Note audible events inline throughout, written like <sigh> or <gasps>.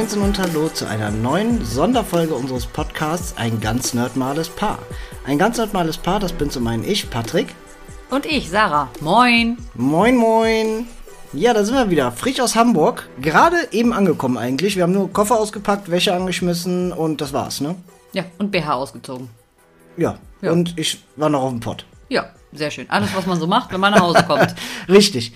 Moinsen und Hallo zu einer neuen Sonderfolge unseres Podcasts Ein ganz nerdmales Paar. Ein ganz nerdmales Paar, das bin zum einen ich, Patrick. Und ich, Sarah. Moin. Moin, moin. Ja, da sind wir wieder. Frisch aus Hamburg. Gerade eben angekommen eigentlich. Wir haben nur Koffer ausgepackt, Wäsche angeschmissen und das war's, ne? Ja, und BH ausgezogen. Ja. Ja. Und ich war noch auf dem Pott. Ja, sehr schön. Alles, was man so macht, wenn man nach Hause kommt. <laughs> Richtig.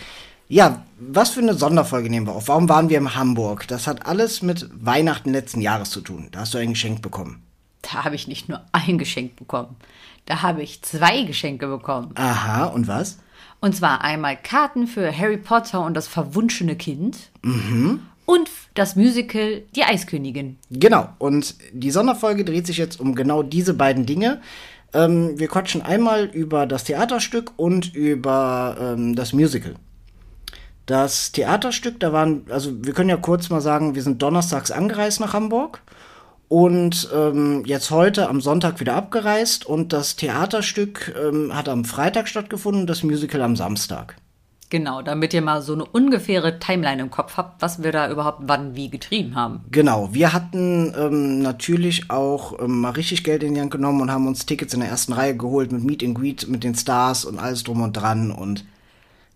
Ja, was für eine Sonderfolge nehmen wir auf? Warum waren wir in Hamburg? Das hat alles mit Weihnachten letzten Jahres zu tun. Da hast du ein Geschenk bekommen. Da habe ich nicht nur ein Geschenk bekommen. Da habe ich zwei Geschenke bekommen. Aha, und was? Und zwar einmal Karten für Harry Potter und das verwunschene Kind. Und das Musical Die Eiskönigin. Genau, und die Sonderfolge dreht sich jetzt um genau diese beiden Dinge. Ähm, wir quatschen einmal über das Theaterstück und über ähm, das Musical. Das Theaterstück, da waren, also wir können ja kurz mal sagen, wir sind donnerstags angereist nach Hamburg und ähm, jetzt heute am Sonntag wieder abgereist und das Theaterstück ähm, hat am Freitag stattgefunden, das Musical am Samstag. Genau, damit ihr mal so eine ungefähre Timeline im Kopf habt, was wir da überhaupt wann wie getrieben haben. Genau, wir hatten ähm, natürlich auch ähm, mal richtig Geld in die Hand genommen und haben uns Tickets in der ersten Reihe geholt mit Meet and Greet mit den Stars und alles drum und dran und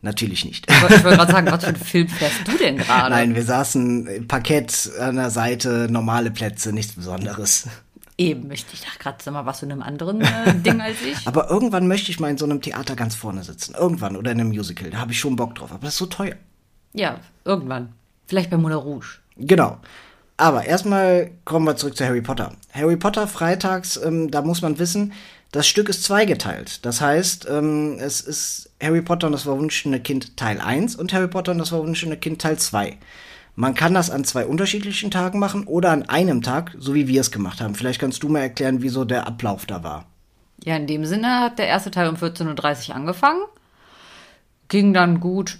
natürlich nicht. Ich wollte ich wollte gerade sagen, was für einen Film fährst du denn gerade? Nein, wir saßen im Parkett an der Seite, normale Plätze, nichts Besonderes. Eben, ich ich dachte gerade, sag mal, was in einem anderen äh, <laughs> Ding als ich. Aber irgendwann möchte ich mal in so einem Theater ganz vorne sitzen. Irgendwann oder in einem Musical. Da habe ich schon Bock drauf. Aber das ist so teuer. Ja, irgendwann. Vielleicht bei Moulin Rouge. Genau. Aber erstmal kommen wir zurück zu Harry Potter. Harry Potter freitags, ähm, da muss man wissen, das Stück ist zweigeteilt. Das heißt, ähm, es ist Harry Potter und das verwunschene Kind Teil 1 und Harry Potter und das verwunschene Kind Teil 2. Man kann das an zwei unterschiedlichen Tagen machen oder an einem Tag, so wie wir es gemacht haben. Vielleicht kannst du mal erklären, wieso der Ablauf da war. Ja, in dem Sinne hat der erste Teil um 14.30 Uhr angefangen. Ging dann gut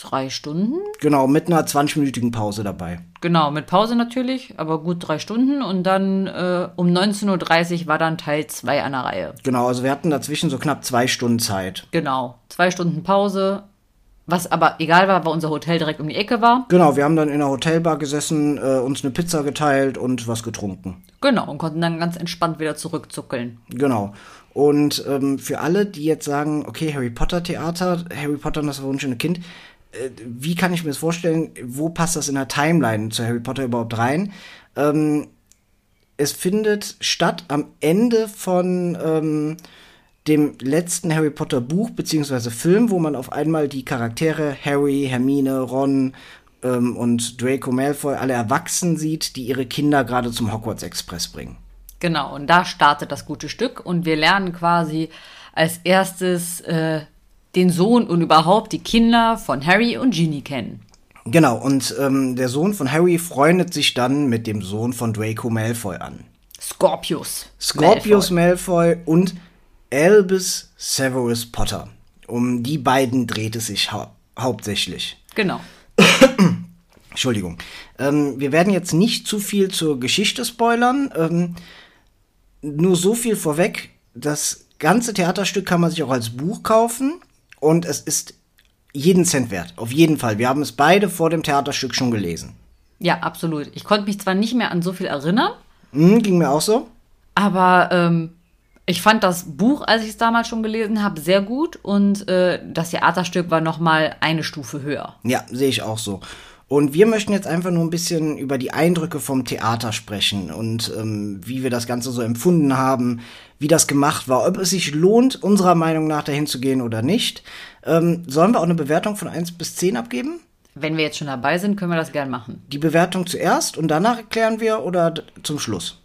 drei Stunden. Genau, mit einer 20-minütigen Pause dabei. Genau, mit Pause natürlich, aber gut drei Stunden. Und dann äh, um 19.30 Uhr war dann Teil 2 an der Reihe. Genau, also wir hatten dazwischen so knapp zwei Stunden Zeit. Genau, zwei Stunden Pause. Was aber egal war, weil unser Hotel direkt um die Ecke war. Genau, wir haben dann in einer Hotelbar gesessen, äh, uns eine Pizza geteilt und was getrunken. Genau, und konnten dann ganz entspannt wieder zurückzuckeln. Genau. Und ähm, für alle, die jetzt sagen, okay, Harry Potter Theater, Harry Potter und das verwunschene Kind, wie kann ich mir das vorstellen? Wo passt das in der Timeline zu Harry Potter überhaupt rein? Ähm, es findet statt am Ende von ähm, dem letzten Harry Potter Buch beziehungsweise Film, wo man auf einmal die Charaktere Harry, Hermine, Ron ähm, und Draco Malfoy alle erwachsen sieht, die ihre Kinder gerade zum Hogwarts Express bringen. Genau, und da startet das gute Stück und wir lernen quasi als erstes äh, den Sohn und überhaupt die Kinder von Harry und Ginny kennen. Genau, und ähm, der Sohn von Harry freundet sich dann mit dem Sohn von Draco Malfoy an. Scorpius. Scorpius Malfoy, und Albus Severus Potter. Um die beiden dreht es sich hau hauptsächlich. Genau. <coughs> Entschuldigung. Ähm, wir werden jetzt nicht zu viel zur Geschichte spoilern. Ähm, nur so viel vorweg. Das ganze Theaterstück kann man sich auch als Buch kaufen. Und es ist jeden Cent wert. Auf jeden Fall. Wir haben es beide vor dem Theaterstück schon gelesen. Ja, absolut. Ich konnte mich zwar nicht mehr an so viel erinnern, Hm, ging mir auch so. aber ähm, ich fand das Buch, als ich es damals schon gelesen habe, sehr gut und äh, das Theaterstück war noch mal eine Stufe höher. Ja, sehe ich auch so. Und wir möchten jetzt einfach nur ein bisschen über die Eindrücke vom Theater sprechen und ähm, wie wir das Ganze so empfunden haben, wie das gemacht war, ob es sich lohnt, unserer Meinung nach dahin zu gehen oder nicht. Ähm, sollen wir auch eine Bewertung von 1 bis 10 abgeben? Wenn wir jetzt schon dabei sind, können wir das gern machen. Die Bewertung zuerst und danach erklären wir oder zum Schluss?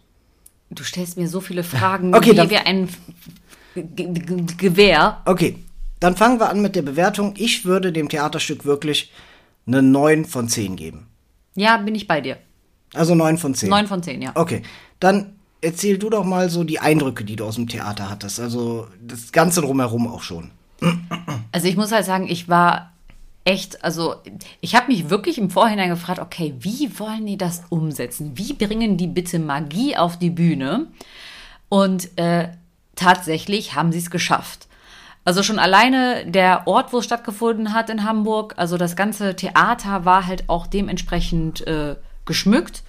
Du stellst mir so viele Fragen, <laughs> Okay, wie wir ein G G Gewehr. Okay, dann fangen wir an mit der Bewertung. Ich würde dem Theaterstück wirklich eine 9 von 10 geben. Ja, bin ich bei dir. Also 9 von 10. 9 von 10, ja. Okay, dann erzähl du doch mal so die Eindrücke, die du aus dem Theater hattest. Also das Ganze drumherum auch schon. Also ich muss halt sagen, ich war echt, also ich habe mich wirklich im Vorhinein gefragt, okay, wie wollen die das umsetzen? Wie bringen die bitte Magie auf die Bühne? Und äh, tatsächlich haben sie es geschafft. Also schon alleine der Ort, wo es stattgefunden hat in Hamburg, also das ganze Theater war halt auch dementsprechend äh, geschmückt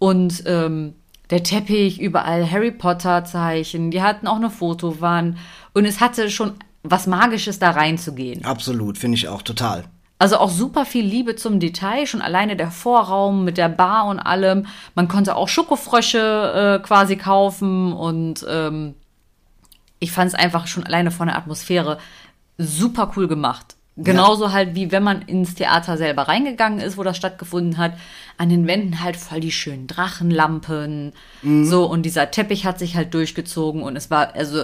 und ähm, der Teppich, überall Harry Potter Zeichen, die hatten auch eine Fotowand und es hatte schon was Magisches da reinzugehen. Absolut, finde ich auch total. Also auch super viel Liebe zum Detail, schon alleine der Vorraum mit der Bar und allem. Man konnte auch Schokofrösche äh, quasi kaufen und ähm, ich fand es einfach schon alleine von der Atmosphäre super cool gemacht. Genauso ja. halt wie wenn man ins Theater selber reingegangen ist, wo das stattgefunden hat. An den Wänden halt voll die schönen Drachenlampen. Mhm. So, und dieser Teppich hat sich halt durchgezogen und es war, also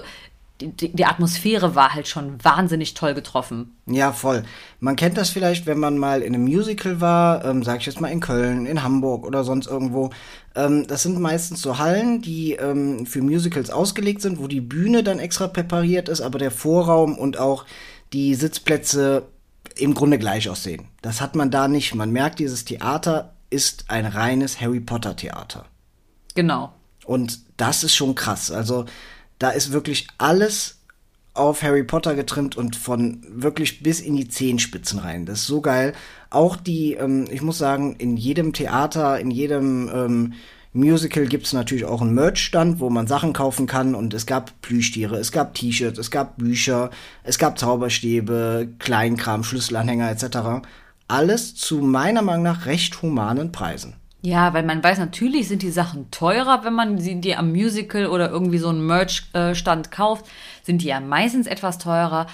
die, die, Atmosphäre war halt schon wahnsinnig toll getroffen. Ja, voll. Man kennt das vielleicht, wenn man mal in einem Musical war, ähm, sag ich jetzt mal in Köln, in Hamburg oder sonst irgendwo. Ähm, das sind meistens so Hallen, die ähm, für Musicals ausgelegt sind, wo die Bühne dann extra präpariert ist, aber der Vorraum und auch die Sitzplätze im Grunde gleich aussehen. Das hat man da nicht. Man merkt, dieses Theater ist ein reines Harry Potter Theater. Genau. Und das ist schon krass. Also da ist wirklich alles auf Harry Potter getrimmt und von wirklich bis in die Zehenspitzen rein. Das ist so geil. Auch die, ähm, ich muss sagen, in jedem Theater, in jedem ähm, Musical gibt es natürlich auch einen Merch-Stand, wo man Sachen kaufen kann. Und es gab Plüschtiere, es gab T-Shirts, es gab Bücher, es gab Zauberstäbe, Kleinkram, Schlüsselanhänger etc. Alles zu meiner Meinung nach recht humanen Preisen. Ja, weil man weiß, natürlich sind die Sachen teurer, wenn man sie die am Musical oder irgendwie so einen Merch-Stand kauft, sind die ja meistens etwas teurer.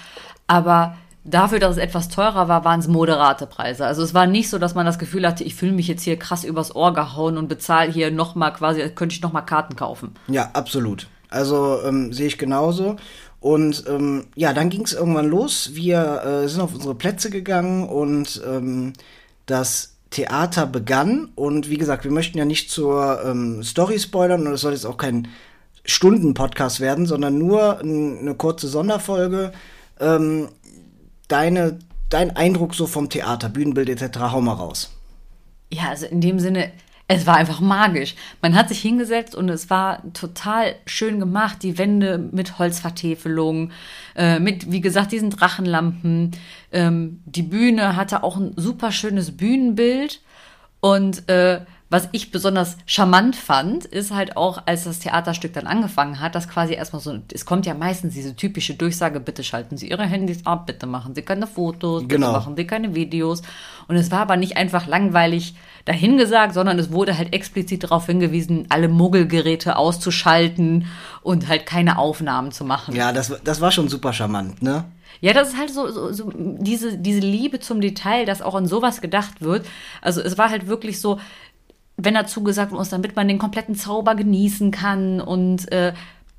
Aber dafür, dass es etwas teurer war, waren es moderate Preise. Also es war nicht so, dass man das Gefühl hatte, ich fühle mich jetzt hier krass übers Ohr gehauen und bezahle hier nochmal quasi, könnte ich nochmal Karten kaufen. Ja, absolut. Also ähm, sehe ich genauso. Und ähm, ja, dann ging es irgendwann los. Wir äh, sind auf unsere Plätze gegangen und ähm, das Theater begann. Und wie gesagt, wir möchten ja nicht zur ähm, Story spoilern und es soll jetzt auch kein Stunden-Podcast werden, sondern nur eine kurze Sonderfolge. Ähm, deine, dein Eindruck so vom Theater, Bühnenbild etc., hau mal raus. Ja, also in dem Sinne, es war einfach magisch. Man hat sich hingesetzt und es war total schön gemacht. Die Wände mit Holzvertäfelung, äh, mit, wie gesagt, diesen Drachenlampen. Ähm, die Bühne hatte auch ein super schönes Bühnenbild. Und äh, was ich besonders charmant fand, ist halt auch, als das Theaterstück dann angefangen hat, dass quasi erstmal so, es kommt ja meistens diese typische Durchsage, bitte schalten Sie Ihre Handys ab, bitte machen Sie keine Fotos, bitte genau. machen Sie keine Videos. Und es war aber nicht einfach langweilig dahingesagt, sondern es wurde halt explizit darauf hingewiesen, alle Muggelgeräte auszuschalten und halt keine Aufnahmen zu machen. Ja, das, das war schon super charmant, ne? Ja, das ist halt so, so, so diese, diese Liebe zum Detail, dass auch an sowas gedacht wird. Also es war halt wirklich so, wenn dazu gesagt muss, damit man den kompletten Zauber genießen kann. Und äh,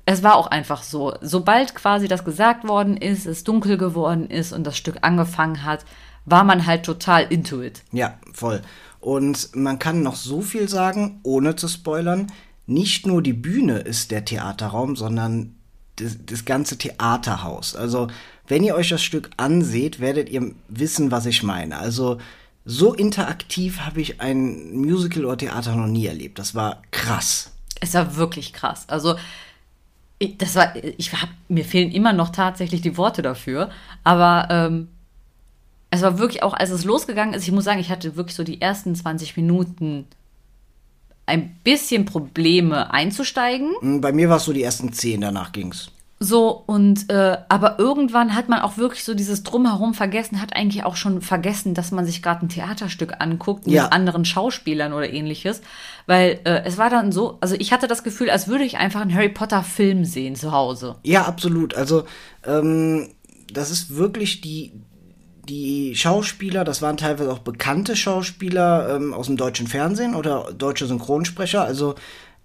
es war auch einfach so. Sobald quasi das gesagt worden ist, es dunkel geworden ist und das Stück angefangen hat, war man halt total into it. Ja, voll. Und man kann noch so viel sagen, ohne zu spoilern. Nicht nur die Bühne ist der Theaterraum, sondern das, das ganze Theaterhaus. Also, wenn ihr euch das Stück anseht, werdet ihr wissen, was ich meine. Also, so interaktiv habe ich ein Musical oder Theater noch nie erlebt. Das war krass. Es war wirklich krass. Also ich, das war, ich hab, mir fehlen immer noch tatsächlich die Worte dafür. Aber ähm, es war wirklich auch, als es losgegangen ist, ich muss sagen, ich hatte wirklich so die ersten 20 Minuten ein bisschen Probleme einzusteigen. Bei mir war es so die ersten 10, danach ging's. So, und äh, aber irgendwann hat man auch wirklich so dieses Drumherum vergessen, hat eigentlich auch schon vergessen, dass man sich gerade ein Theaterstück anguckt mit ja. anderen Schauspielern oder ähnliches. Weil äh, es war dann so, also ich hatte das Gefühl, als würde ich einfach einen Harry Potter-Film sehen zu Hause. Ja, absolut. Also, ähm, das ist wirklich die, die Schauspieler, das waren teilweise auch bekannte Schauspieler ähm, aus dem deutschen Fernsehen oder deutsche Synchronsprecher. Also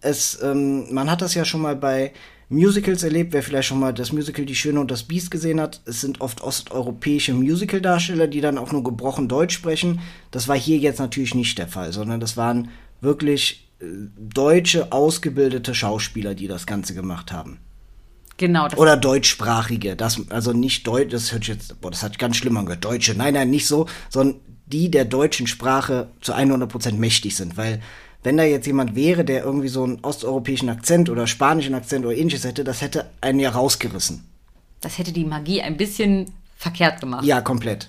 es, ähm, man hat das ja schon mal bei Musicals erlebt. Wer vielleicht schon mal das Musical Die Schöne und das Biest gesehen hat, es sind oft osteuropäische Musical-Darsteller, die dann auch nur gebrochen Deutsch sprechen. Das war hier jetzt natürlich nicht der Fall, sondern das waren wirklich äh, deutsche, ausgebildete Schauspieler, die das Ganze gemacht haben. Genau. Oder deutschsprachige. Das, also nicht Deutsch, das hört jetzt, boah, das hat ganz schlimm angehört. Deutsche. Nein, nein, nicht so, sondern die der deutschen Sprache zu 100% mächtig sind, weil wenn da jetzt jemand wäre, der irgendwie so einen osteuropäischen Akzent oder spanischen Akzent oder ähnliches hätte, das hätte einen ja rausgerissen. Das hätte die Magie ein bisschen verkehrt gemacht. Ja, komplett.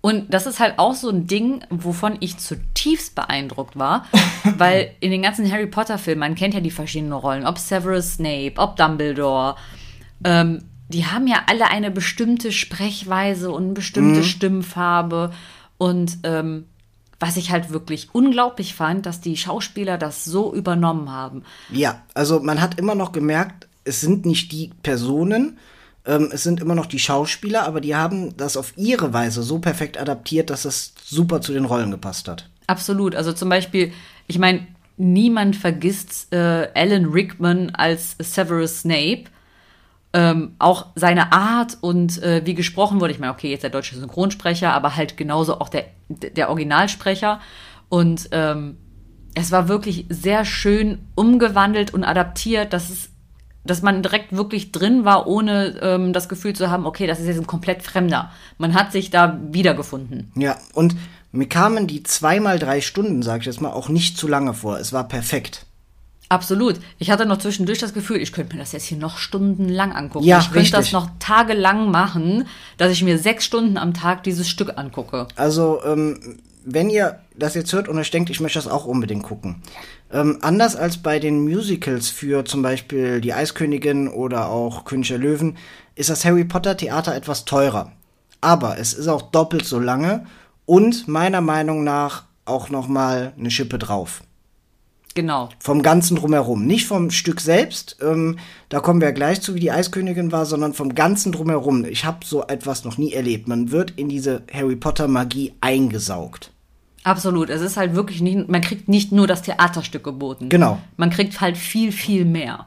Und das ist halt auch so ein Ding, wovon ich zutiefst beeindruckt war, <laughs> weil in den ganzen Harry Potter-Filmen, man kennt ja die verschiedenen Rollen, ob Severus Snape, ob Dumbledore, ähm, die haben ja alle eine bestimmte Sprechweise und eine bestimmte Stimmfarbe. Und ähm, was ich halt wirklich unglaublich fand, dass die Schauspieler das so übernommen haben. Ja, also man hat immer noch gemerkt, es sind nicht die Personen, ähm, es sind immer noch die Schauspieler, aber die haben das auf ihre Weise so perfekt adaptiert, dass es super zu den Rollen gepasst hat. Absolut. Also zum Beispiel, ich meine, niemand vergisst äh, Alan Rickman als Severus Snape. Ähm, auch seine Art und äh, wie gesprochen wurde. Ich meine, okay, jetzt der deutsche Synchronsprecher, aber halt genauso auch der, der Originalsprecher. Und ähm, es war wirklich sehr schön umgewandelt und adaptiert, dass es dass man direkt wirklich drin war, ohne ähm, das Gefühl zu haben, okay, das ist jetzt ein komplett Fremder. Man hat sich da wiedergefunden. Ja, und mir kamen die zweimal drei Stunden, sag ich jetzt mal, auch nicht zu lange vor. Es war perfekt. Absolut. Ich hatte noch zwischendurch das Gefühl, ich könnte mir das jetzt hier noch stundenlang angucken. Ja, ich könnte richtig. das noch tagelang machen, dass ich mir sechs Stunden am Tag dieses Stück angucke. Also, ähm, wenn ihr das jetzt hört und euch denkt, ich möchte das auch unbedingt gucken. Ähm, anders als bei den Musicals für zum Beispiel Die Eiskönigin oder auch König der Löwen, ist das Harry Potter Theater etwas teurer. Aber es ist auch doppelt so lange und meiner Meinung nach auch noch mal eine Schippe drauf. Genau. Vom Ganzen drumherum. Nicht vom Stück selbst, ähm, da kommen wir gleich zu, wie die Eiskönigin war, sondern vom Ganzen drumherum. Ich habe so etwas noch nie erlebt. Man wird in diese Harry Potter Magie eingesaugt. Absolut. Es ist halt wirklich nicht, man kriegt nicht nur das Theaterstück geboten. Genau. Man kriegt halt viel, viel mehr.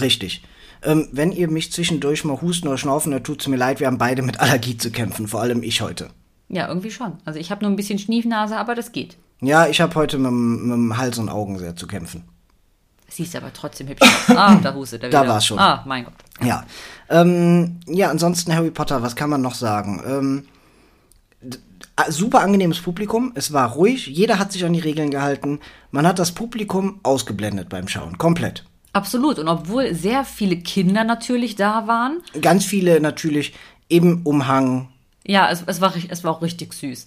Richtig. Ähm, wenn ihr mich zwischendurch mal husten oder schnaufen, dann tut's mir leid, wir haben beide mit Allergie zu kämpfen, vor allem ich heute. Ja, irgendwie schon. Also ich habe nur ein bisschen Schniefnase, aber das geht. Ja, ich habe heute mit, dem- mit dem Hals und Augen sehr zu kämpfen. Siehst aber trotzdem hübsch aus. Ah, da <laughs> hustet er Da wieder. war's schon. Ah, mein Gott. Ja. Ähm, ja, ansonsten Harry Potter, was kann man noch sagen? Ähm, super angenehmes Publikum, es war ruhig, jeder hat sich an die Regeln gehalten. Man hat das Publikum ausgeblendet beim Schauen, komplett. Absolut. Und obwohl sehr viele Kinder natürlich da waren, Ganz viele natürlich im Umhang. ja, es, es, war, es war auch richtig süß.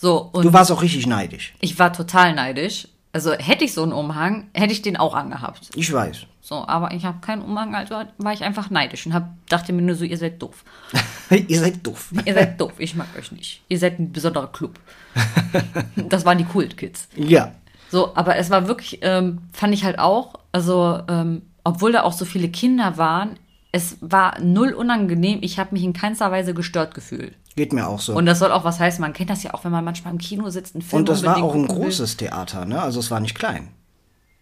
So, und Du warst auch richtig neidisch. ich war total neidisch. Also hätte ich so einen Umhang, hätte ich den auch angehabt. Ich weiß. So, aber ich habe keinen Umhang, also war ich einfach neidisch und hab, dachte mir nur so, ihr seid doof. <laughs> ihr seid doof. <laughs> Ihr seid doof, ich mag euch nicht. Ihr seid ein besonderer Club. <laughs> Das waren die Kult Kids. Ja. So, aber es war wirklich, ähm, fand ich halt auch, also, ähm, obwohl da auch so viele Kinder waren, es war null unangenehm. Ich habe mich in keinster Weise gestört gefühlt. Geht mir auch so. Und das soll auch was heißen. Man kennt das ja auch, wenn man manchmal im Kino sitzt, einen Film Und das war auch ein will. großes Theater, ne? Also es war nicht klein.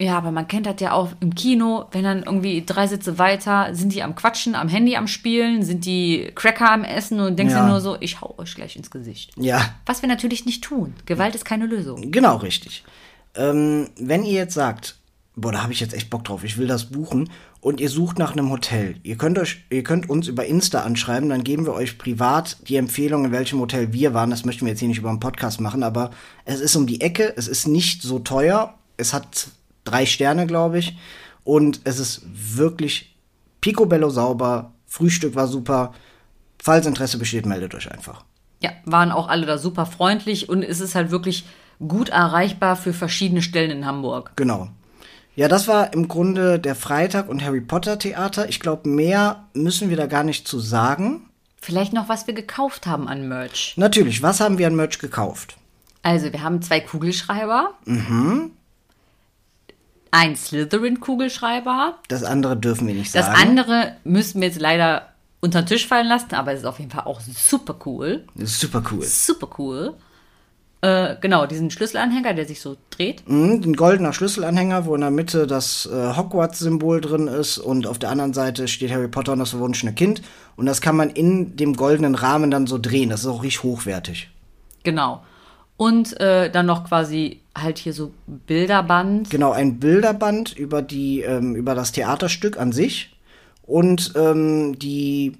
Ja, aber man kennt das ja auch im Kino, wenn dann irgendwie drei Sitze weiter, sind die am Quatschen, am Handy am Spielen, sind die Cracker am Essen und denkst Ja. dir nur so, ich hau euch gleich ins Gesicht. Ja, Was wir natürlich nicht tun. Gewalt ist keine Lösung. genau richtig. Ähm, wenn ihr jetzt sagt, boah, da habe ich jetzt echt Bock drauf, ich will das buchen und ihr sucht nach einem Hotel, ihr könnt euch, ihr könnt uns über Insta anschreiben, dann geben wir euch privat die Empfehlung, in welchem Hotel wir waren. Das möchten wir jetzt hier nicht über einen Podcast machen, aber es ist um die Ecke, es ist nicht so teuer, es hat drei Sterne, glaube ich, und es ist wirklich picobello sauber, Frühstück war super. Falls Interesse besteht, meldet euch einfach. Ja, waren auch alle da super freundlich und es ist halt wirklich gut erreichbar für verschiedene Stellen in Hamburg. Genau. Ja, das war im Grunde der Freitag und Harry Potter Theater. Ich glaube, mehr müssen wir da gar nicht zu sagen. Vielleicht noch, was wir gekauft haben an Merch. Natürlich, was haben wir an Merch gekauft? Also, wir haben zwei Kugelschreiber. Mhm. Ein Slytherin-Kugelschreiber. Das andere dürfen wir nicht Das sagen. andere müssen wir jetzt leider unter den Tisch fallen lassen, aber es ist auf jeden Fall auch super cool. Das super cool. Super cool. Äh, genau, diesen Schlüsselanhänger, der sich so dreht. Mhm, ein goldener Schlüsselanhänger, wo in der Mitte das äh, Hogwarts-Symbol drin ist und auf der anderen Seite steht Harry Potter und das verwunschene Kind. Und das kann man in dem goldenen Rahmen dann so drehen. Das ist auch richtig hochwertig. Genau. Und äh, dann noch quasi halt hier so Bilderband. Genau, ein Bilderband über die, ähm, über das Theaterstück an sich und ähm, die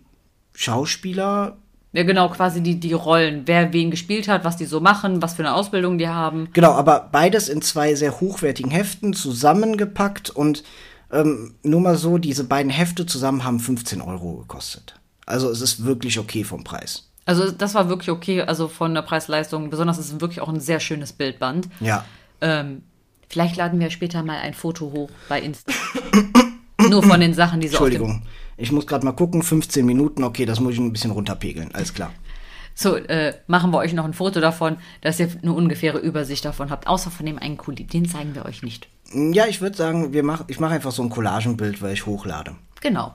Schauspieler Ja, genau, quasi die, die Rollen, wer wen gespielt hat, was die so machen, was für eine Ausbildung die haben. Genau, aber beides in zwei sehr hochwertigen Heften zusammengepackt und Ähm, nur mal so, diese beiden Hefte zusammen haben 15 Euro gekostet. Also es ist wirklich okay vom Preis. Also das war wirklich okay, also von der Preis-Leistung. Besonders ist es wirklich auch ein sehr schönes Bildband. Ja. Ähm, vielleicht laden wir später mal ein Foto hoch bei Insta. <coughs> Nur von den Sachen, die so Entschuldigung. Ich muss gerade mal gucken, 15 Minuten, okay, das muss ich ein bisschen runterpegeln, alles klar. So, äh, machen wir euch noch ein Foto davon, dass ihr eine ungefähre Übersicht davon habt. Außer von dem einen Kuli, den zeigen wir euch nicht. Ja, ich würde sagen, wir mach, ich mache einfach so ein Collagenbild, weil ich hochlade. Genau.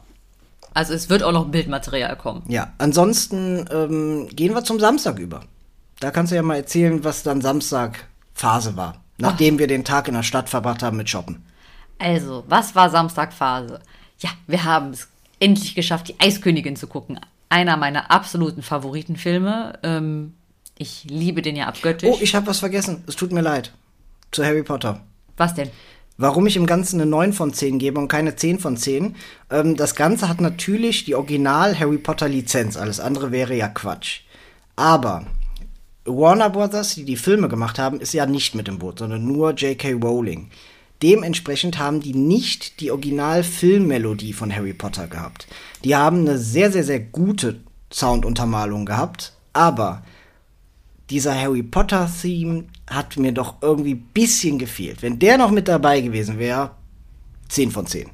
Also es wird auch noch Bildmaterial kommen. Ja, ansonsten ähm, gehen wir zum Samstag über. Da kannst du ja mal erzählen, was dann Samstag Phase war, nachdem wir den Tag in der Stadt verbracht haben mit Shoppen. Also, was war Samstagphase? Ja, wir haben es endlich geschafft, die Eiskönigin zu gucken. Einer meiner absoluten Favoritenfilme. Ähm, ich liebe den ja abgöttisch. Oh, ich habe was vergessen. Es tut mir leid. Zu Harry Potter. was denn? Warum ich im Ganzen eine 9 von 10 gebe und keine 10 von 10. Ähm, das Ganze hat natürlich die Original Harry Potter Lizenz. Alles andere wäre ja Quatsch. Aber Warner Brothers, die die Filme gemacht haben, ist ja nicht mit im Boot, sondern nur J.K. Rowling. Dementsprechend haben die nicht die Original-Filmmelodie von Harry Potter gehabt. Die haben eine sehr, sehr, sehr gute Sounduntermalung gehabt, aber dieser Harry Potter-Theme hat mir doch irgendwie ein bisschen gefehlt. Wenn der noch mit dabei gewesen wäre, 10 von 10.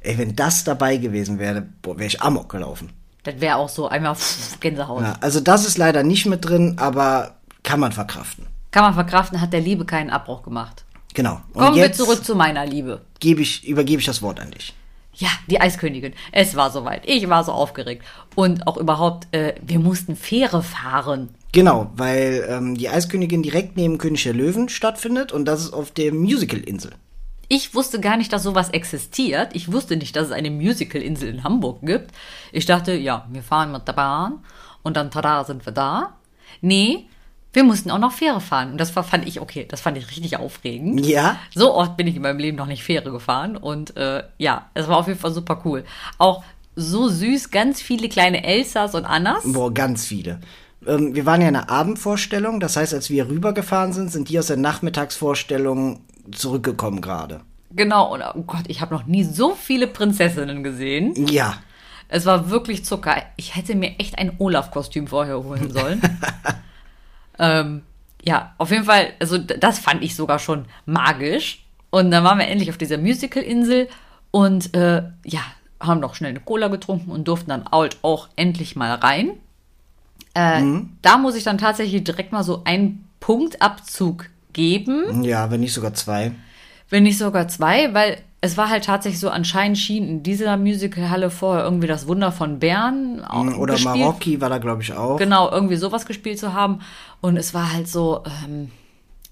Ey, wenn das dabei gewesen wäre, wäre ich amok gelaufen. Das wäre auch so einmal pff, <laughs> Gänsehaut. Ja, also das ist leider nicht mit drin, aber kann man verkraften. Kann man verkraften, hat der Liebe keinen Abbruch gemacht. Genau. Und Kommen wir zurück zu meiner Liebe. gebe ich, übergebe ich das Wort an dich. Ja, die Eiskönigin. Es war soweit. Ich war so aufgeregt. Und auch überhaupt, äh, wir mussten Fähre fahren. Genau, weil ähm, die Eiskönigin direkt neben König der Löwen stattfindet und das ist auf der Musical-Insel. Ich wusste gar nicht, dass sowas existiert. Ich wusste nicht, dass es eine Musical-Insel in Hamburg gibt. Ich dachte, ja, wir fahren mit der Bahn und dann tada sind wir da. Nee, wir mussten auch noch Fähre fahren. Und das war, fand ich, okay, das fand ich richtig aufregend. Ja, So oft bin ich in meinem Leben noch nicht Fähre gefahren. Und äh, ja, es war auf jeden Fall super cool. Auch so süß, ganz viele kleine Elsas und Annas. boah, ganz viele. Ähm, wir waren ja in einer Abendvorstellung, das heißt, als wir rübergefahren sind, sind die aus der Nachmittagsvorstellung zurückgekommen gerade. Genau, und oh Gott, ich habe noch nie so viele Prinzessinnen gesehen. Ja, Es war wirklich Zucker. Ich hätte mir echt ein Olaf-Kostüm vorher holen sollen. <laughs> ähm, ja, auf jeden Fall, also das fand ich sogar schon magisch. Und dann waren wir endlich auf dieser Musical-Insel und äh, ja, haben noch schnell eine Cola getrunken und durften dann halt auch endlich mal rein. Äh, Da muss ich dann tatsächlich direkt mal so einen Punktabzug geben ja, wenn nicht sogar zwei. wenn nicht sogar zwei, weil es war halt tatsächlich so, anscheinend schien in dieser Musicalhalle vorher irgendwie das Wunder von Bern auch Oder gespielt. Marokki war da, glaube ich, auch. Genau, irgendwie sowas gespielt zu haben. Und es war halt so, ähm,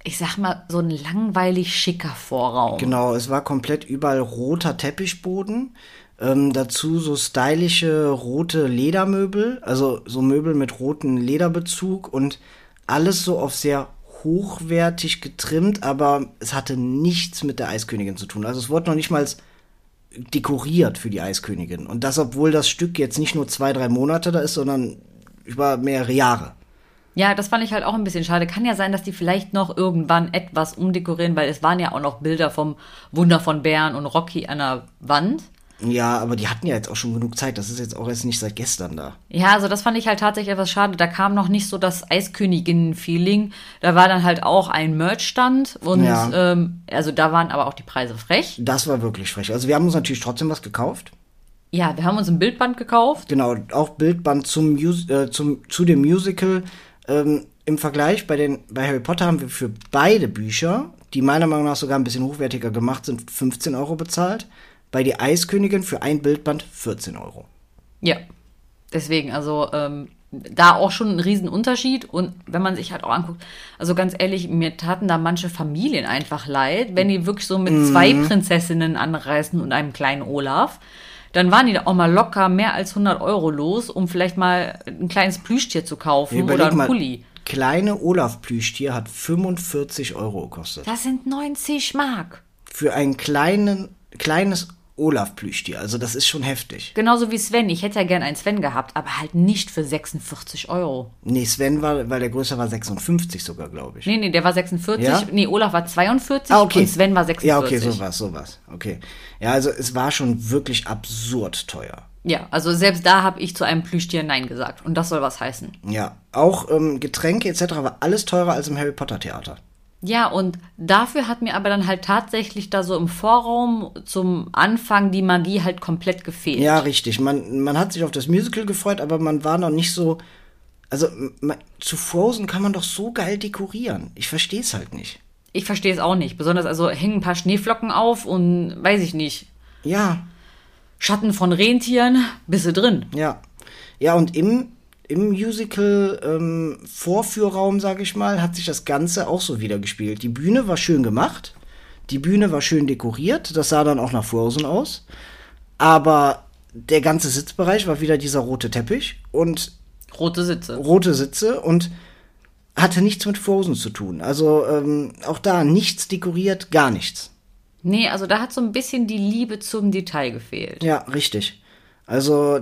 ich sag mal, so ein langweilig schicker Vorraum. Genau, es war komplett überall roter Teppichboden. Ähm, dazu so stylische rote Ledermöbel, also so Möbel mit rotem Lederbezug und alles so auf sehr hochwertig getrimmt, aber es hatte nichts mit der Eiskönigin zu tun. Also es wurde noch nicht mal dekoriert für die Eiskönigin. Und das, obwohl das Stück jetzt nicht nur zwei, drei Monate da ist, sondern über mehrere Jahre. Ja, das fand ich halt auch ein bisschen schade. Kann ja sein, dass die vielleicht noch irgendwann etwas umdekorieren, weil es waren ja auch noch Bilder vom Wunder von Bern und Rocky an der Wand. Ja, aber die hatten ja jetzt auch schon genug Zeit. Das ist jetzt auch erst nicht seit gestern da. Ja, also das fand ich halt tatsächlich etwas schade. Da kam noch nicht so das Eiskönigin-Feeling. Da war dann halt auch ein Merch-Stand und Ja. ähm, also da waren aber auch die Preise frech. Das war wirklich frech. Also wir haben uns natürlich trotzdem was gekauft. Ja, wir haben uns ein Bildband gekauft. Genau, auch Bildband zum, Mus äh, zum zu dem Musical. Ähm, Im Vergleich bei den bei Harry Potter haben wir für beide Bücher, die meiner Meinung nach sogar ein bisschen hochwertiger gemacht sind, 15 Euro bezahlt. Bei die Eiskönigin für ein Bildband 14 Euro. Ja. Deswegen, also ähm, da auch schon ein Riesenunterschied. Und wenn man sich halt auch anguckt, also ganz ehrlich, mir taten da manche Familien einfach leid, wenn die wirklich so mit zwei Prinzessinnen anreisen und einem kleinen Olaf. Dann waren die da auch mal locker mehr als 100 Euro los, um vielleicht mal ein kleines Plüschtier zu kaufen oder ein mal, Pulli. Kleine Olaf-Plüschtier hat 45 Euro gekostet. Das sind 90 Mark. Für ein kleinen, kleines Olaf Plüschtier. Also das ist schon heftig. Genauso wie Sven. Ich hätte ja gern einen Sven gehabt, aber halt nicht für 46 Euro. Nee, Sven war, weil der größer war 56 sogar, glaube ich. Nee, nee, der war 46. Ja? Nee, Olaf war 42 Ah, okay. und Sven war 46. Ja, okay, sowas, sowas. Okay. Ja, also es war schon wirklich absurd teuer. Ja, also selbst da habe ich zu einem Plüschtier Nein gesagt. Und das soll was heißen. Ja, auch ähm, Getränke etc. war alles teurer als im Harry Potter Theater. Ja, und dafür hat mir aber dann halt tatsächlich da so im Vorraum zum Anfang die Magie halt komplett gefehlt. Ja, richtig. Man, man hat sich auf das Musical gefreut, aber man war noch nicht so. Also man, zu Frozen kann man doch so geil dekorieren. Ich verstehe es halt nicht. Ich verstehe es auch nicht. Besonders also hängen ein paar Schneeflocken auf und weiß ich nicht. Ja, Schatten von Rentieren, bist du drin. ja. Ja, und im, im Musical ähm, Vorführraum, sage ich mal, hat sich das Ganze auch so wiedergespielt. Die Bühne war schön gemacht. Die Bühne war schön dekoriert. Das sah dann auch nach Frozen aus. Aber der ganze Sitzbereich war wieder dieser rote Teppich und Rote Sitze. rote Sitze und hatte nichts mit Frozen zu tun. Also ähm, auch da nichts dekoriert, gar nichts. Nee, also da hat so ein bisschen die Liebe zum Detail gefehlt. Ja, richtig. Also,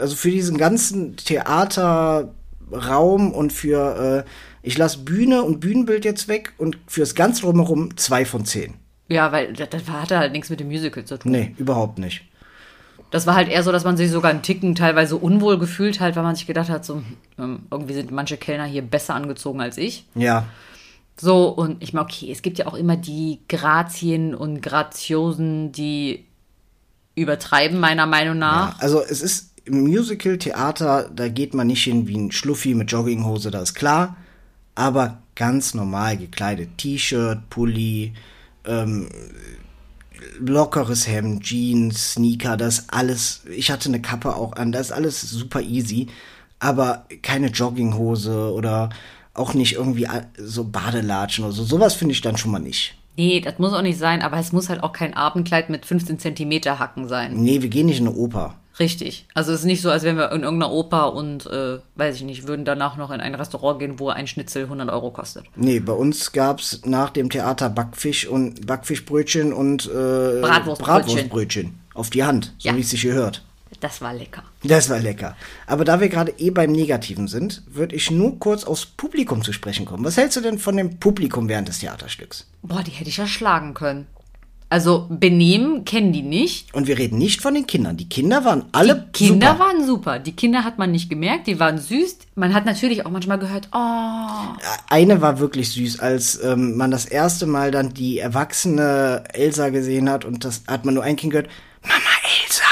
also für diesen ganzen Theaterraum und für, äh, ich lasse Bühne und Bühnenbild jetzt weg und fürs ganze drumherum zwei von zehn. Ja, weil das, das hatte halt nichts mit dem Musical zu tun. Nee, überhaupt nicht. Das war halt eher so, dass man sich sogar einen Ticken teilweise unwohl gefühlt hat, weil man sich gedacht hat, so, ähm, irgendwie sind manche Kellner hier besser angezogen als ich. Ja, So, und ich meine, okay, es gibt ja auch immer die Grazien und Graziosen, die übertreiben, meiner Meinung nach. also es ist im Musical, Theater, da geht man nicht hin wie ein Schluffi mit Jogginghose, das ist klar. Aber ganz normal gekleidet. T-Shirt, Pulli, ähm, lockeres Hemd, Jeans, Sneaker, das alles. Ich hatte eine Kappe auch an, das ist alles super easy. Aber keine Jogginghose oder auch nicht irgendwie so Badelatschen oder so. Sowas finde ich dann schon mal nicht. Nee, das muss auch nicht sein, aber es muss halt auch kein Abendkleid mit 15 Zentimeter Hacken sein. Nee, wir gehen nicht in eine Oper. Richtig. Also es ist nicht so, als wären wir in irgendeiner Oper und, äh, weiß ich nicht, würden danach noch in ein Restaurant gehen, wo ein Schnitzel 100 Euro kostet. Nee, bei uns gab's nach dem Theater Backfisch und Backfischbrötchen und äh, Bratwurstbrötchen. Bratwurstbrötchen. Auf die Hand, so Ja. wie es sich gehört. Das war lecker. Das war lecker. Aber da wir gerade eh beim Negativen sind, würde ich nur kurz aufs Publikum zu sprechen kommen. Was hältst du denn von dem Publikum während des Theaterstücks? Boah, die hätte ich ja schlagen können. Also Benehmen kennen die nicht. Und wir reden nicht von den Kindern. Die Kinder waren alle Kinder super. waren super. Die Kinder hat man nicht gemerkt, die waren süß. Man hat natürlich auch manchmal gehört, oh, Eine war wirklich süß, als ähm, man das erste Mal dann die erwachsene Elsa gesehen hat und das hat man nur ein Kind gehört, Mama Elsa.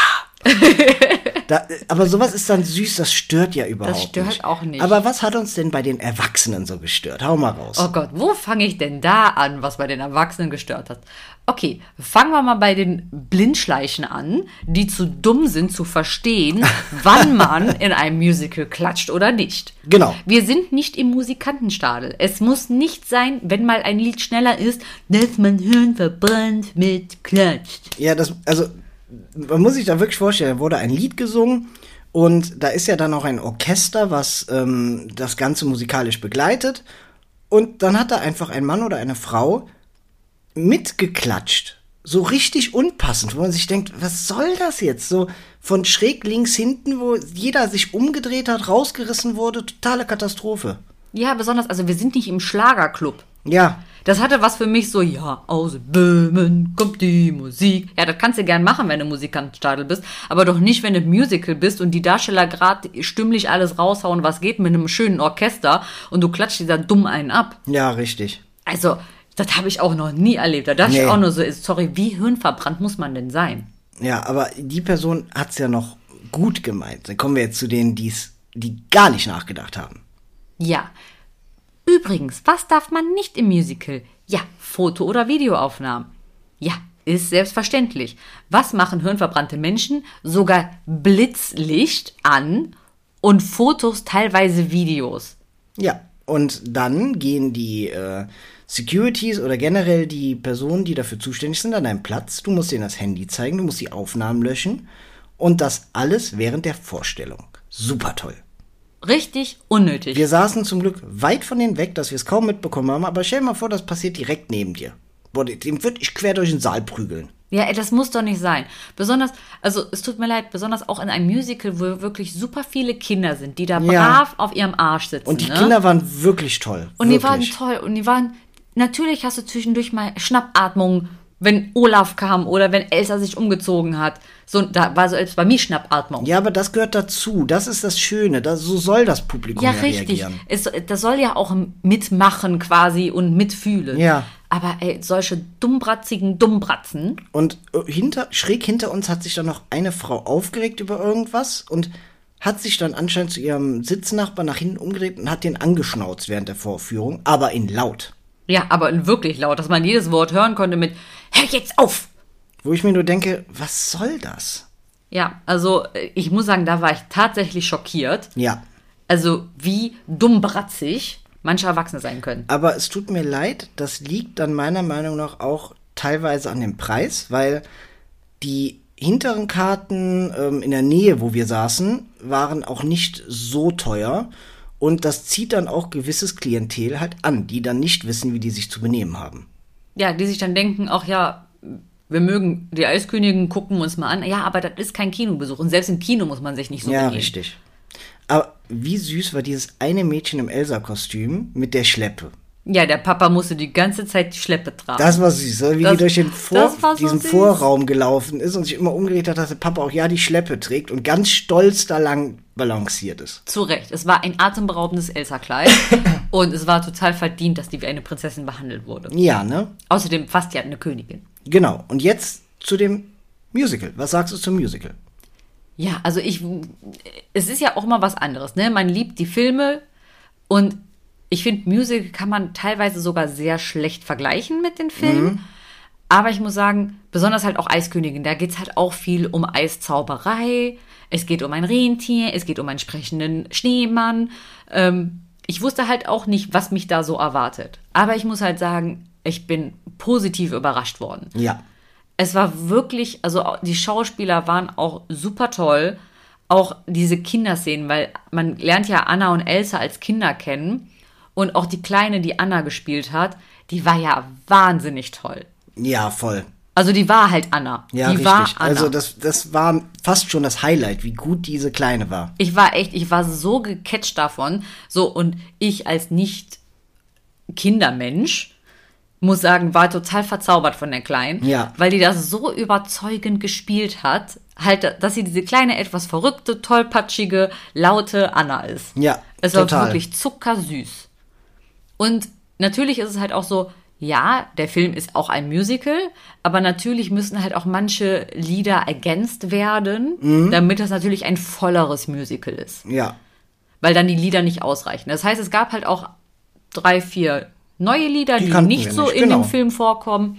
Da, aber sowas ist dann süß, das stört ja überhaupt stört nicht. auch nicht. Aber was hat uns denn bei den Erwachsenen so gestört? Hau mal raus. oh Gott, wo fange ich denn da an, was bei den Erwachsenen gestört hat? Okay, fangen wir mal bei den Blindschleichen an, die zu dumm sind zu verstehen, <laughs> wann man in einem Musical klatscht oder nicht. Genau. Wir sind nicht im Musikantenstadel. Es muss nicht sein, wenn mal ein Lied schneller ist, dass man Hirn verbrannt mit klatscht. Ja, das, also, man muss sich da wirklich vorstellen, da wurde ein Lied gesungen und da ist ja dann auch ein Orchester, was ähm, das Ganze musikalisch begleitet. Und dann hat da einfach ein Mann oder eine Frau mitgeklatscht. So richtig unpassend, wo man sich denkt, was soll das jetzt? So von schräg links hinten, wo jeder sich umgedreht hat, rausgerissen wurde, totale Katastrophe. Ja, besonders, also wir sind nicht im Schlagerclub. Ja, Das hatte was für mich so, ja, aus Böhmen kommt die Musik. Ja, das kannst du gern machen, wenn du Musikantenstadel bist, aber doch nicht, wenn du Musical bist und die Darsteller gerade stimmlich alles raushauen, was geht mit einem schönen Orchester und du klatscht dieser dumm einen ab. ja, richtig. Also, das habe ich auch noch nie erlebt. Da dachte Nee. ich auch nur so, sorry, wie hirnverbrannt muss man denn sein? Ja, aber die Person hat's ja noch gut gemeint. Dann kommen wir jetzt zu denen, die's, die gar nicht nachgedacht haben. Ja. Übrigens, was darf man nicht im Musical? Ja, Foto- oder Videoaufnahmen. Ja, ist selbstverständlich. Was machen hirnverbrannte Menschen? Sogar Blitzlicht an und Fotos, teilweise Videos. Ja, und dann gehen die äh, Securities oder generell die Personen, die dafür zuständig sind, an deinen Platz. Du musst ihnen das Handy zeigen, du musst die Aufnahmen löschen. Und das alles während der Vorstellung. Super toll. Richtig unnötig. Wir saßen zum Glück weit von denen weg, dass wir es kaum mitbekommen haben, aber stell dir mal vor, das passiert direkt neben dir. boah, den würde ich quer durch den Saal prügeln. Ja, ey, das muss doch nicht sein. Besonders, also es tut mir leid, besonders auch in einem Musical, wo wirklich super viele Kinder sind, die da Ja. brav auf ihrem Arsch sitzen. Und die ne? Kinder waren wirklich toll. Und die wirklich. waren toll. Und die waren, natürlich hast du zwischendurch mal Schnappatmung, wenn Olaf kam oder wenn Elsa sich umgezogen hat. So, da war so selbst bei mir Schnappatmung. Ja, aber das gehört dazu. Das ist das Schöne. Das, so soll das Publikum Ja, ja richtig. reagieren. Es, das soll ja auch mitmachen quasi und mitfühlen. Ja. Aber ey, solche dummbratzigen Dummbratzen. Und äh, hinter, schräg hinter uns hat sich dann noch eine Frau aufgeregt über irgendwas und hat sich dann anscheinend zu ihrem Sitznachbar nach hinten umgedreht und hat den angeschnauzt während der Vorführung, aber in laut. Ja, aber wirklich laut, dass man jedes Wort hören konnte mit Hör jetzt auf! Wo ich mir nur denke, was soll das? Ja, also äh, ich muss sagen, da war ich tatsächlich schockiert. Ja, Also wie dummbratzig manche Erwachsene sein können. aber es tut mir leid, das liegt dann meiner Meinung nach auch teilweise an dem Preis, weil die hinteren Karten ähm, in der Nähe, wo wir saßen, waren auch nicht so teuer. Und das zieht dann auch gewisses Klientel halt an, die dann nicht wissen, wie die sich zu benehmen haben. Ja, die sich dann denken, ach ja, wir mögen die Eiskönigin, gucken uns mal an. Ja, aber das ist kein Kinobesuch. Und selbst im Kino muss man sich nicht so Ja, benehmen. richtig. Aber wie süß war dieses eine Mädchen im Elsa-Kostüm mit der Schleppe. Ja, der Papa musste die ganze Zeit die Schleppe tragen. Das war süß, oder? wie Das- die durch den Vor so diesen süß. Vorraum gelaufen ist und sich immer umgedreht hat, dass der Papa auch ja die Schleppe trägt und ganz stolz da lang balanciert ist. Zu Recht. Es war ein atemberaubendes Elsa-Kleid. <laughs> und es war total verdient, dass die wie eine Prinzessin behandelt wurde. Ja, ne? Außerdem fast ja eine Königin. Genau. Und jetzt zu dem Musical. Was sagst du zum Musical? Ja, also ich, es ist ja auch mal was anderes, ne? Man liebt die Filme und ich finde, Musical kann man teilweise sogar sehr schlecht vergleichen mit den Filmen. Aber ich muss sagen, besonders halt auch Eiskönigin, da geht's halt auch viel um Eiszauberei. Es geht um ein Rentier, es geht um einen sprechenden Schneemann. Ähm, ich wusste halt auch nicht, was mich da so erwartet. Aber ich muss halt sagen, ich bin positiv überrascht worden. Ja. Es war wirklich, also die Schauspieler waren auch super toll. Auch diese Kinderszenen, weil man lernt ja Anna und Elsa als Kinder kennen. Und auch die Kleine, die Anna gespielt hat, die war ja wahnsinnig toll. Ja, voll. Also die war halt Anna. Ja, die richtig. war Anna. Also das, das war fast schon das Highlight, wie gut diese Kleine war. ich war echt, ich war so gecatcht davon. So, und ich als nicht Kindermensch muss sagen, war total verzaubert von der Kleinen. Ja. Weil die das so überzeugend gespielt hat, halt, dass sie diese kleine, etwas verrückte, tollpatschige, laute Anna ist. Ja, Es war total. wirklich zuckersüß. Und natürlich ist es halt auch so, ja, der Film ist auch ein Musical, aber natürlich müssen halt auch manche Lieder ergänzt werden, Mhm. damit das natürlich ein volleres Musical ist. Ja. Weil dann die Lieder nicht ausreichen. Das heißt, es gab halt auch drei, vier neue Lieder, Die die, nicht so nicht, in genau. dem Film vorkommen.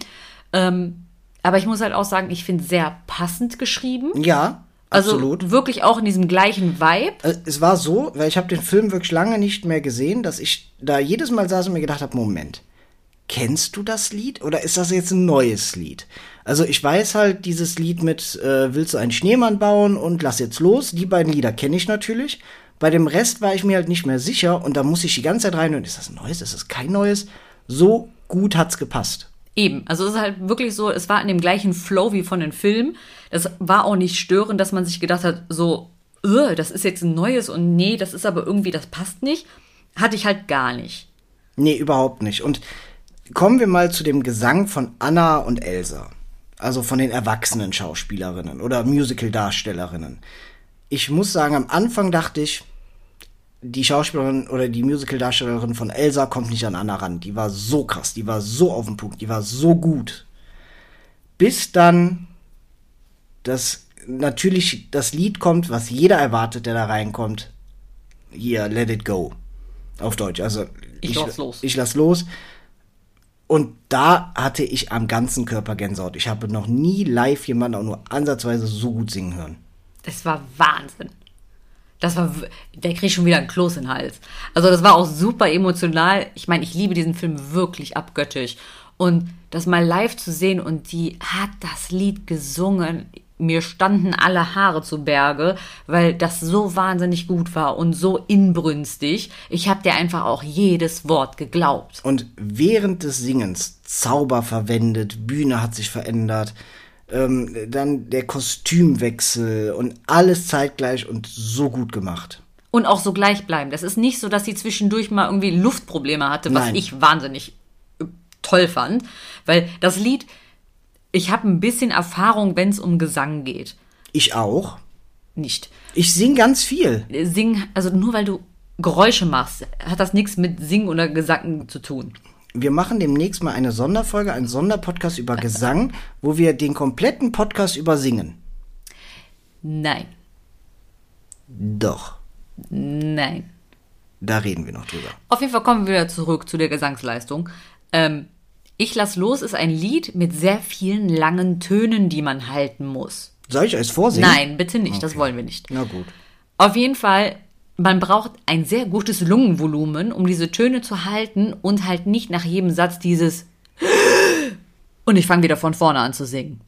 Ähm, aber ich muss halt auch sagen, ich finde sehr passend geschrieben. Ja, Also absolut. wirklich auch in diesem gleichen Vibe. Äh, Es war so, weil ich habe den Film wirklich lange nicht mehr gesehen, dass ich da jedes Mal saß und mir gedacht habe, Moment, kennst du das Lied oder ist das jetzt ein neues Lied? Also ich weiß halt dieses Lied mit äh, Willst du einen Schneemann bauen und Lass jetzt los, die beiden Lieder kenne ich natürlich. Bei dem Rest war ich mir halt nicht mehr sicher und da muss ich die ganze Zeit rein und ist das ein neues, ist das kein neues? So gut hat's gepasst. Eben, also es ist halt wirklich so, es war in dem gleichen Flow wie von den Filmen. Das war auch nicht störend, dass man sich gedacht hat, so, "Ugh, das ist jetzt ein neues und nee, das ist aber irgendwie, das passt nicht. Hatte ich halt gar nicht. Nee, überhaupt nicht. Und kommen wir mal zu dem Gesang von Anna und Elsa. Also von den erwachsenen Schauspielerinnen oder Musical-Darstellerinnen. Ich muss sagen, am Anfang dachte ich, die Schauspielerin oder die Musical-Darstellerin von Elsa kommt nicht an Anna ran. Die war so krass, die war so auf den Punkt, die war so gut. Bis dann das natürlich das Lied kommt, was jeder erwartet, der da reinkommt. Hier, Let It Go. Auf Deutsch. Also Ich lass los. Ich lass los. Und da hatte ich am ganzen Körper Gänsehaut. Ich habe noch nie live jemanden auch nur ansatzweise so gut singen hören. Das war Wahnsinn. Das war, der kriegt schon wieder einen Kloß in den Hals. Also das war auch super emotional. Ich meine, ich liebe diesen Film wirklich abgöttisch. Und das mal live zu sehen und die hat das Lied gesungen. Mir standen alle Haare zu Berge, weil das so wahnsinnig gut war und so inbrünstig. Ich habe dir einfach auch jedes Wort geglaubt. Und während des Singens Zauber verwendet, Bühne hat sich verändert, ähm, dann der Kostümwechsel und alles zeitgleich und so gut gemacht. Und auch so gleichbleibend. Es ist nicht so, dass sie zwischendurch mal irgendwie Luftprobleme hatte, was Nein. ich wahnsinnig äh, toll fand. Weil das Lied, ich habe ein bisschen Erfahrung, wenn es um Gesang geht. Ich auch. Nicht. Ich sing ganz viel. Singen, also nur weil du Geräusche machst, hat das nichts mit Singen oder Gesang zu tun. Wir machen demnächst mal eine Sonderfolge, einen Sonderpodcast über Gesang, wo wir den kompletten Podcast über singen. Nein. Doch, Nein. da reden wir noch drüber. Auf jeden Fall kommen wir wieder zurück zu der Gesangsleistung. Ähm, ich lass los ist ein Lied mit sehr vielen langen Tönen, die man halten muss. Soll ich euch vorsingen? Nein, bitte nicht, das wollen wir nicht. Na gut. Auf jeden Fall, man braucht ein sehr gutes Lungenvolumen, um diese Töne zu halten und halt nicht nach jedem Satz dieses <gasps> und ich fange wieder von vorne an zu singen.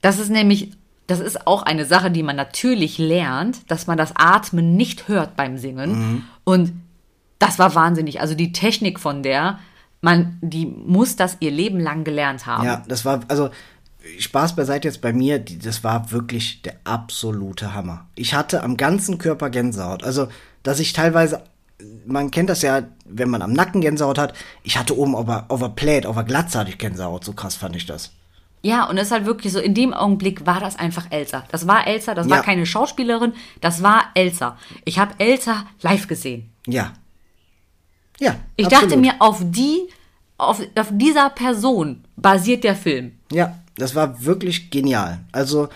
Das ist nämlich, das ist auch eine Sache, die man natürlich lernt, dass man das Atmen nicht hört beim Singen. Und das war wahnsinnig. Also die Technik von der, man, die muss das ihr Leben lang gelernt haben. Ja, das war, also Spaß beiseite jetzt bei mir, das war wirklich der absolute Hammer. Ich hatte am ganzen Körper Gänsehaut. Also, dass ich teilweise, man kennt das ja, wenn man am Nacken Gänsehaut hat. Ich hatte oben auf der Plate, auf der Glatze hatte ich Gänsehaut. So krass fand ich das. Ja, und es ist halt wirklich so, in dem Augenblick war das einfach Elsa. Das war Elsa, das war Ja. keine Schauspielerin, das war Elsa. Ich habe Elsa live gesehen. Ja. Ja. Ich absolut. dachte mir, auf die, auf, auf dieser Person basiert der Film. Ja, das war wirklich genial. Also,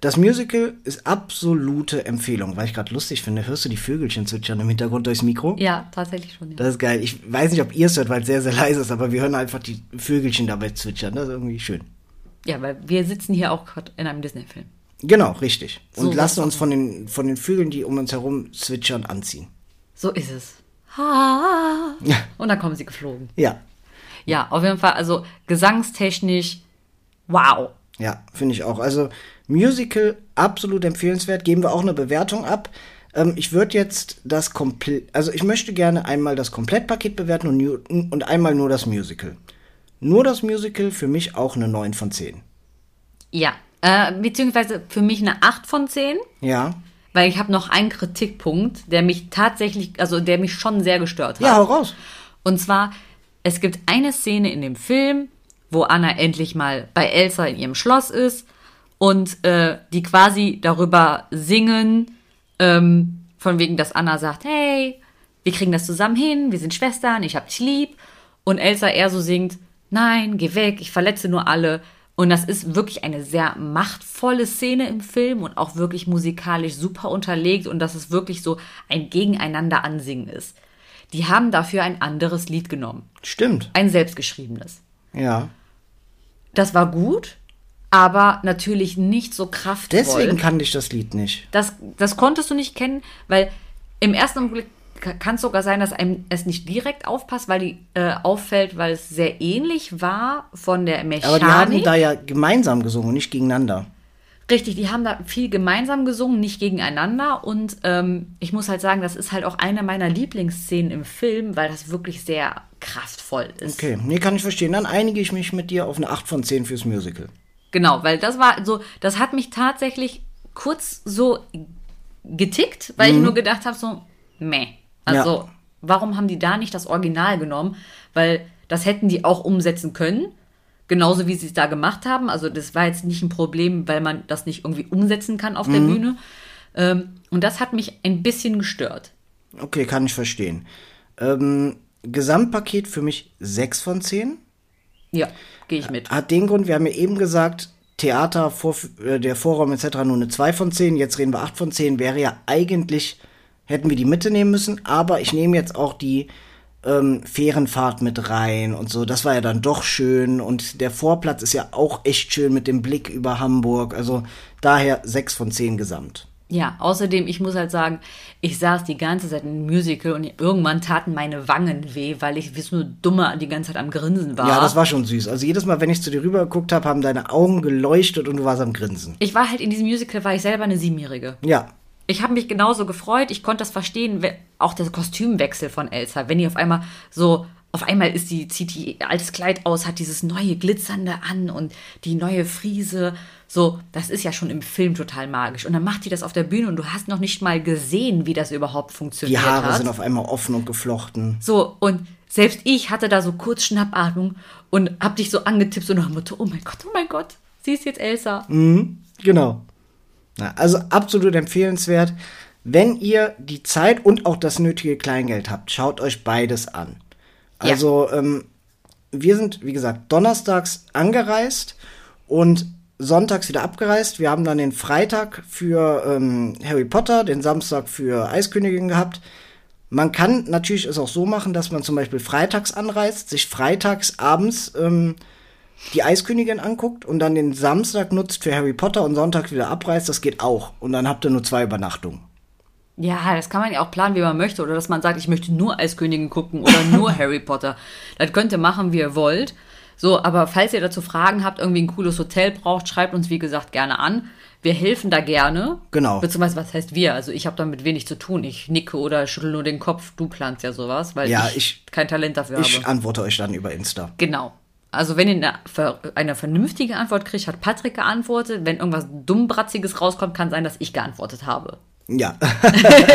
das Musical ist absolute Empfehlung. Weil ich gerade lustig finde, hörst du die Vögelchen zwitschern im Hintergrund durchs Mikro? Ja, tatsächlich schon. Ja. Das ist geil. Ich weiß nicht, ob ihr es hört, weil es sehr, sehr leise ist, aber wir hören einfach die Vögelchen dabei zwitschern. Das ist irgendwie schön. ja, weil wir sitzen hier auch gerade in einem Disney-Film. Genau, richtig. Und So lassen uns von den, von den Vögeln, die um uns herum zwitschern, anziehen. So ist es. Ha. <laughs> Und dann kommen sie geflogen. Ja, Ja, auf jeden Fall, also gesangstechnisch, wow. ja, finde ich auch. Also, Musical absolut empfehlenswert. Geben wir auch eine Bewertung ab. Ähm, ich würde jetzt das komplett, also ich möchte gerne einmal das Komplettpaket bewerten und, und einmal nur das Musical. Nur das Musical für mich auch eine 9 von 10. Ja, äh, beziehungsweise für mich eine 8 von 10. Ja. Weil ich habe noch einen Kritikpunkt, der mich tatsächlich, also der mich schon sehr gestört hat. Ja, hau raus. Und zwar, es gibt eine Szene in dem Film, wo Anna endlich mal bei Elsa in ihrem Schloss ist und äh, die quasi darüber singen, ähm, von wegen, dass Anna sagt, hey, wir kriegen das zusammen hin, wir sind Schwestern, ich hab dich lieb. Und Elsa eher so singt, nein, geh weg, ich verletze nur alle. Und das ist wirklich eine sehr machtvolle Szene im Film und auch wirklich musikalisch super unterlegt und dass es wirklich so ein Gegeneinander ansingen ist. Die haben dafür ein anderes Lied genommen. Stimmt. Ein selbstgeschriebenes. Ja. Das war gut, aber natürlich nicht so kraftvoll. Deswegen kannte ich das Lied nicht. Das, das konntest du nicht kennen, weil im ersten Augenblick kann es sogar sein, dass einem es nicht direkt aufpasst, weil die äh, auffällt, weil es sehr ähnlich war von der Mechanik. Aber die haben da ja gemeinsam gesungen, nicht gegeneinander. Richtig, die haben da viel gemeinsam gesungen, nicht gegeneinander. Und ähm, ich muss halt sagen, das ist halt auch eine meiner Lieblingsszenen im Film, weil das wirklich sehr kraftvoll ist. Okay, nee, kann ich verstehen. Dann einige ich mich mit dir auf eine 8 von 10 fürs Musical. Genau, weil das war so, das hat mich tatsächlich kurz so getickt, weil ich nur gedacht habe, so, meh. Also, Ja. warum haben die da nicht das Original genommen? Weil das hätten die auch umsetzen können. Genauso wie sie es da gemacht haben. Also, das war jetzt nicht ein Problem, weil man das nicht irgendwie umsetzen kann auf der Bühne. Ähm, und das hat mich ein bisschen gestört. Okay, kann ich verstehen. Ähm, Gesamtpaket für mich 6 von 10. Ja, gehe ich mit. Hat den Grund, wir haben ja eben gesagt, Theater, Vor äh, der Vorraum etc. nur eine 2 von 10. Jetzt reden wir 8 von 10. Wäre ja eigentlich, hätten wir die Mitte nehmen müssen. Aber ich nehme jetzt auch die ähm, Fährenfahrt mit rein und so. Das war ja dann doch schön. Und der Vorplatz ist ja auch echt schön mit dem Blick über Hamburg. Also daher 6 von 10 gesamt. Ja, außerdem, ich muss halt sagen, ich saß die ganze Zeit im Musical und irgendwann taten meine Wangen weh, weil ich wie so eine Dumme die ganze Zeit am Grinsen war. Ja, das war schon süß. Also jedes Mal, wenn ich zu dir rüber geguckt habe, haben deine Augen geleuchtet und du warst am Grinsen. ich war halt in diesem Musical, war ich selber eine Siebenjährige. Ja, Ich habe mich genauso gefreut, ich konnte das verstehen, auch der Kostümwechsel von Elsa, wenn die auf einmal so, auf einmal ist die, zieht die altes Kleid aus, hat dieses neue Glitzernde an und die neue Friese, so, das ist ja schon im Film total magisch. Und dann macht die das auf der Bühne und du hast noch nicht mal gesehen, wie das überhaupt die funktioniert Haare hat. sind auf einmal offen und geflochten. So, und selbst ich hatte da so kurz Schnappatmung und hab dich so angetippt, so nach dem Motto, oh mein Gott, oh mein Gott, sie ist jetzt Elsa. Genau. Also absolut empfehlenswert. Wenn ihr die Zeit und auch das nötige Kleingeld habt, schaut euch beides an. Ja. Also ähm, wir sind, wie gesagt, donnerstags angereist und sonntags wieder abgereist. Wir haben dann den Freitag für ähm, Harry Potter, den Samstag für Eiskönigin gehabt. Man kann natürlich es auch so machen, dass man zum Beispiel freitags anreist, sich freitags abends ähm, die Eiskönigin anguckt und dann den Samstag nutzt für Harry Potter und Sonntag wieder abreist. Das geht auch. Und dann habt ihr nur zwei Übernachtungen. Ja, das kann man ja auch planen, wie man möchte. Oder dass man sagt, ich möchte nur Eiskönigin gucken oder nur <laughs> Harry Potter. Das könnt ihr machen, wie ihr wollt. So, aber falls ihr dazu Fragen habt, irgendwie ein cooles Hotel braucht, schreibt uns, wie gesagt, gerne an. Wir helfen da gerne. Genau. Beziehungsweise, was heißt wir? Also ich habe damit wenig zu tun. Ich nicke oder schüttel nur den Kopf. Du planst ja sowas, weil Ja, ich, ich- kein Talent dafür Ich habe. antworte euch dann über Insta. Genau. Also wenn ihr eine, ver- eine vernünftige Antwort kriegt, hat Patrick geantwortet. Wenn irgendwas dummbratziges rauskommt, kann sein, dass ich geantwortet habe. Ja.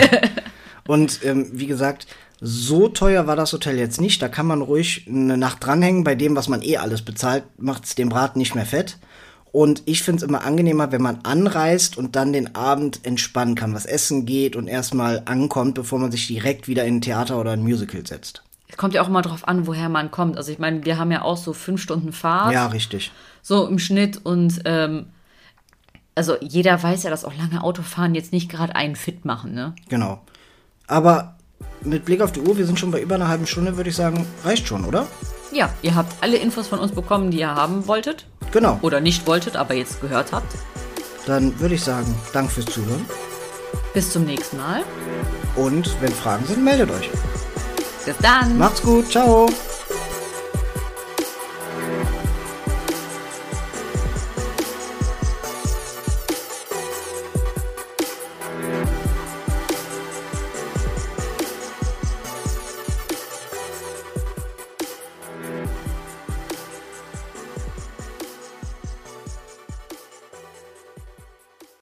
<laughs> und ähm, wie gesagt, so teuer war das Hotel jetzt nicht. Da kann man ruhig eine Nacht dranhängen. Bei dem, was man eh alles bezahlt, macht's dem Braten nicht mehr fett. Und ich find's immer angenehmer, wenn man anreist und dann den Abend entspannen kann, was essen geht und erstmal ankommt, bevor man sich direkt wieder in ein Theater oder ein Musical setzt. Es kommt ja auch immer drauf an, woher man kommt. Also ich meine, wir haben ja auch so fünf Stunden Fahrt, Ja, richtig. so im Schnitt. Und ähm, also jeder weiß ja, dass auch lange Autofahren jetzt nicht gerade einen fit machen, ne? Genau. Aber mit Blick auf die Uhr, wir sind schon bei über einer halben Stunde, würde ich sagen, reicht schon, oder? Ja, ihr habt alle Infos von uns bekommen, die ihr haben wolltet. Genau. Oder nicht wolltet, aber jetzt gehört habt. Dann würde ich sagen, Dank fürs Zuhören. Bis zum nächsten Mal. Und wenn Fragen sind, meldet euch. Bis dann. Macht's gut. Ciao.